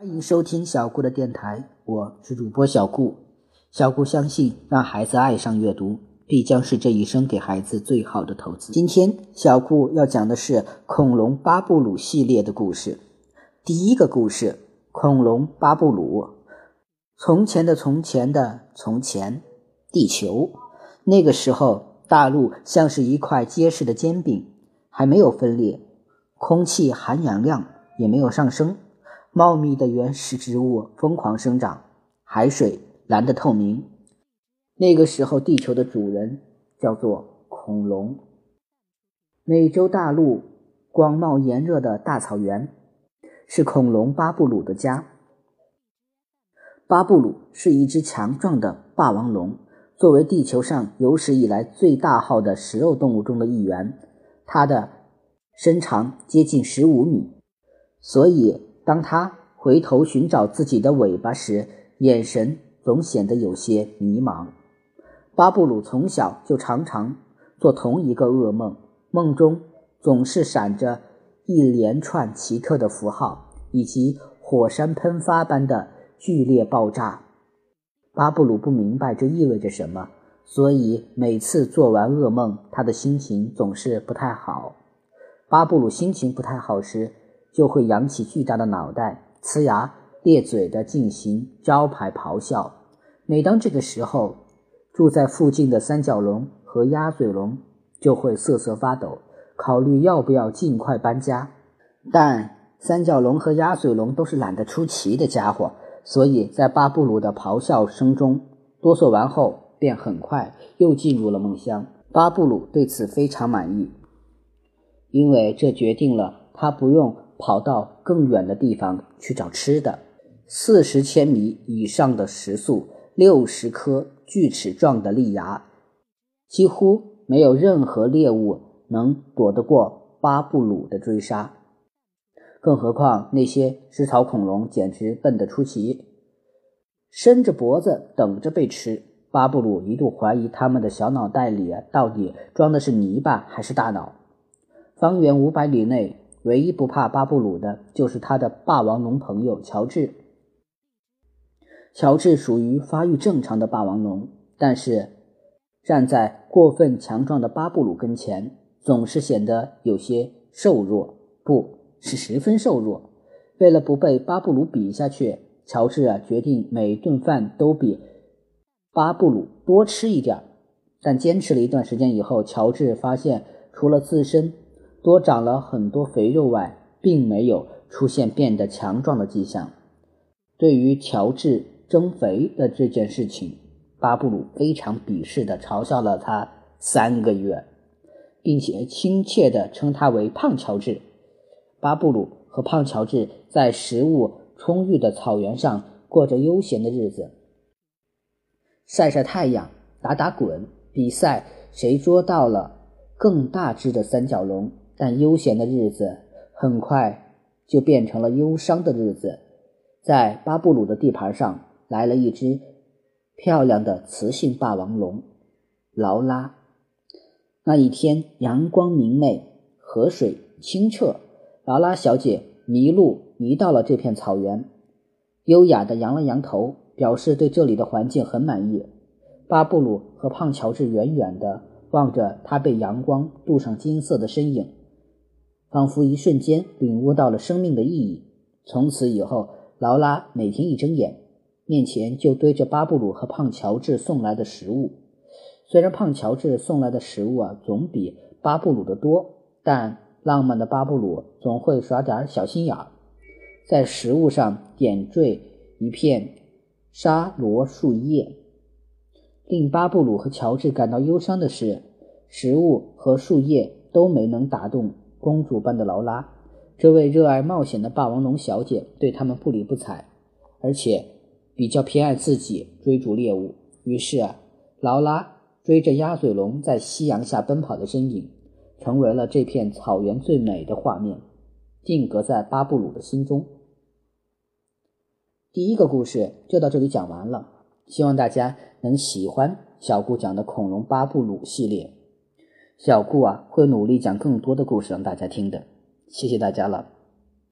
欢迎收听小顾的电台，我是主播小顾。小顾相信，让孩子爱上阅读，必将是这一生给孩子最好的投资。今天，小顾要讲的是恐龙巴布鲁系列的故事。第一个故事：恐龙巴布鲁。从前的从前的从前，地球。那个时候，大陆像是一块结实的煎饼，还没有分裂，空气含氧量也没有上升。茂密的原始植物疯狂生长，海水蓝得透明。那个时候，地球的主人叫做恐龙。美洲大陆广袤炎热的大草原是恐龙巴布鲁的家。巴布鲁是一只强壮的霸王龙，作为地球上有史以来最大号的食肉动物中的一员，它的身长接近十五米，所以。当他回头寻找自己的尾巴时，眼神总显得有些迷茫。巴布鲁从小就常常做同一个噩梦，梦中总是闪着一连串奇特的符号以及火山喷发般的剧烈爆炸。巴布鲁不明白这意味着什么，所以每次做完噩梦，他的心情总是不太好。巴布鲁心情不太好时。就会扬起巨大的脑袋，呲牙咧嘴地进行招牌咆哮。每当这个时候，住在附近的三角龙和鸭嘴龙就会瑟瑟发抖，考虑要不要尽快搬家。但三角龙和鸭嘴龙都是懒得出奇的家伙，所以在巴布鲁的咆哮声中哆嗦完后，便很快又进入了梦乡。巴布鲁对此非常满意，因为这决定了他不用。跑到更远的地方去找吃的。四十千米以上的时速，六十颗锯齿状的利牙，几乎没有任何猎物能躲得过巴布鲁的追杀。更何况那些食草恐龙简直笨得出奇，伸着脖子等着被吃。巴布鲁一度怀疑他们的小脑袋里到底装的是泥巴还是大脑。方圆五百里内。唯一不怕巴布鲁的，就是他的霸王龙朋友乔治。乔治属于发育正常的霸王龙，但是站在过分强壮的巴布鲁跟前，总是显得有些瘦弱，不是十分瘦弱。为了不被巴布鲁比下去，乔治啊决定每顿饭都比巴布鲁多吃一点。但坚持了一段时间以后，乔治发现，除了自身，多长了很多肥肉外，并没有出现变得强壮的迹象。对于乔治增肥的这件事情，巴布鲁非常鄙视地嘲笑了他三个月，并且亲切地称他为“胖乔治”。巴布鲁和胖乔治在食物充裕的草原上过着悠闲的日子，晒晒太阳，打打滚，比赛谁捉到了更大只的三角龙。但悠闲的日子很快就变成了忧伤的日子。在巴布鲁的地盘上来了一只漂亮的雌性霸王龙劳拉。那一天阳光明媚，河水清澈，劳拉小姐迷路迷到了这片草原，优雅地扬了扬头，表示对这里的环境很满意。巴布鲁和胖乔治远远地望着她被阳光镀上金色的身影。仿佛一瞬间领悟到了生命的意义。从此以后，劳拉每天一睁眼，面前就堆着巴布鲁和胖乔治送来的食物。虽然胖乔治送来的食物啊总比巴布鲁的多，但浪漫的巴布鲁总会耍点小心眼儿，在食物上点缀一片沙罗树叶。令巴布鲁和乔治感到忧伤的是，食物和树叶都没能打动。公主般的劳拉，这位热爱冒险的霸王龙小姐对他们不理不睬，而且比较偏爱自己追逐猎物。于是，劳拉追着鸭嘴龙在夕阳下奔跑的身影，成为了这片草原最美的画面，定格在巴布鲁的心中。第一个故事就到这里讲完了，希望大家能喜欢小顾讲的恐龙巴布鲁系列。小顾啊，会努力讲更多的故事让大家听的，谢谢大家了。